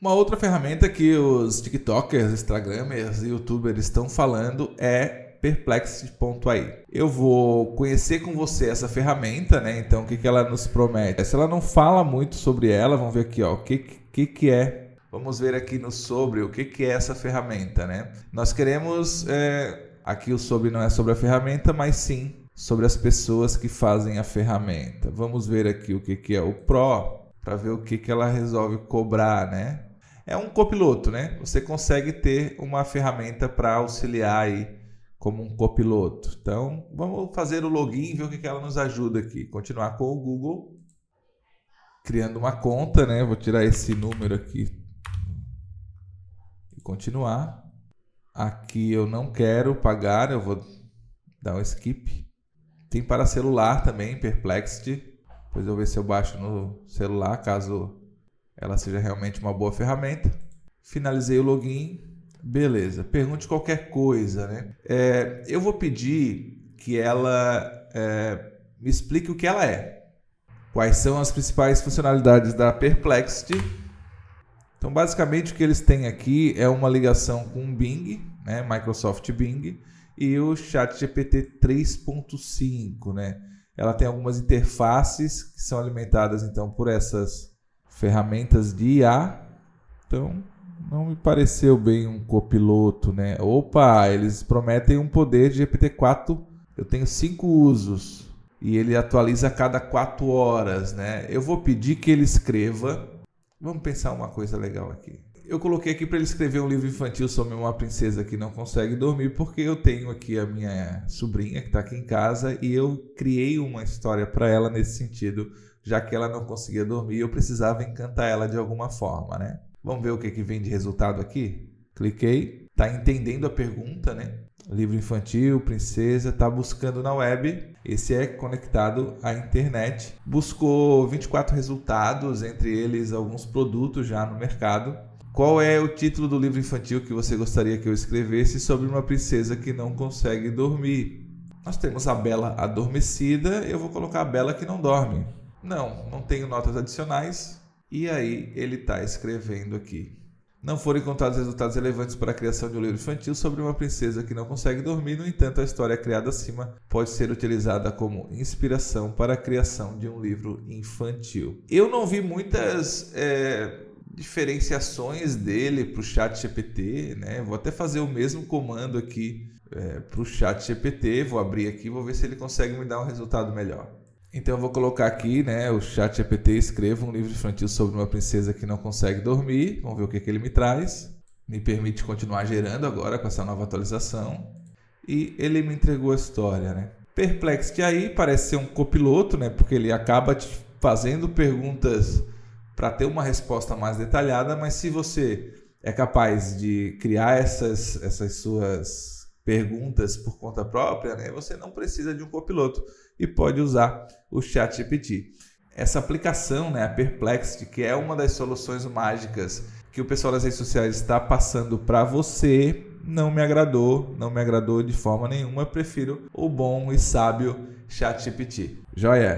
Uma outra ferramenta que os TikTokers, Instagramers e YouTubers estão falando é Perplexity.ai. Eu vou conhecer com você essa ferramenta, né? Então, o que, que ela nos promete? Se ela não fala muito sobre ela, vamos ver aqui, ó, o que, que, que é. Vamos ver aqui no sobre o que, que é essa ferramenta, né? Nós queremos. É, aqui o sobre não é sobre a ferramenta, mas sim sobre as pessoas que fazem a ferramenta. Vamos ver aqui o que, que é o Pro para ver o que, que ela resolve cobrar, né? É um copiloto, né? Você consegue ter uma ferramenta para auxiliar aí como um copiloto. Então, vamos fazer o login e ver o que ela nos ajuda aqui. Continuar com o Google, criando uma conta, né? Vou tirar esse número aqui e continuar. Aqui eu não quero pagar, eu vou dar um skip. Tem para celular também, Perplexity. Depois eu vou ver se eu baixo no celular, caso ela seja realmente uma boa ferramenta. Finalizei o login, Beleza. Pergunte qualquer coisa, né? É, eu vou pedir que ela é, me explique o que ela é. Quais são as principais funcionalidades da Perplexity. Então, basicamente, o que eles têm aqui é uma ligação com o Bing, né? Microsoft Bing, e o ChatGPT 3.5, né? Ela tem algumas interfaces que são alimentadas, então, por essas ferramentas de IA. Então, não me pareceu bem um copiloto, né? Opa, eles prometem um poder de GPT-4. Eu tenho cinco usos e ele atualiza a cada quatro horas, né? Eu vou pedir que ele escreva. Vamos pensar uma coisa legal aqui. Eu coloquei aqui para ele escrever um livro infantil sobre uma princesa que não consegue dormir, porque eu tenho aqui a minha sobrinha que está aqui em casa e eu criei uma história para ela nesse sentido, já que ela não conseguia dormir, eu precisava encantar ela de alguma forma, né? Vamos ver o que, que vem de resultado aqui? Cliquei, está entendendo a pergunta, né? Livro infantil, princesa, está buscando na web. Esse é conectado à internet. Buscou 24 resultados, entre eles alguns produtos já no mercado. Qual é o título do livro infantil que você gostaria que eu escrevesse sobre uma princesa que não consegue dormir? Nós temos a Bela Adormecida, eu vou colocar a Bela que não dorme. Não, não tenho notas adicionais, e aí ele está escrevendo aqui. Não foram encontrados resultados relevantes para a criação de um livro infantil sobre uma princesa que não consegue dormir, no entanto, a história criada acima pode ser utilizada como inspiração para a criação de um livro infantil. Eu não vi muitas é, diferenciações dele para o chat GPT, né? Vou até fazer o mesmo comando aqui é, para o chat GPT, vou abrir aqui, vou ver se ele consegue me dar um resultado melhor. Então eu vou colocar aqui, né, o chat GPT escreva um livro infantil sobre uma princesa que não consegue dormir. Vamos ver o que, que ele me traz. Me permite continuar gerando agora com essa nova atualização. E ele me entregou a história, né? Perplexity aí parece ser um copiloto, né? Porque ele acaba te fazendo perguntas para ter uma resposta mais detalhada, mas se você é capaz de criar essas, essas suas perguntas por conta própria, né, você não precisa de um copiloto e pode usar o ChatGPT. Essa aplicação, né, a Perplexity, que é uma das soluções mágicas que o pessoal das redes sociais está passando para você, não me agradou, não me agradou de forma nenhuma. Eu prefiro o bom e sábio ChatGPT. Joia!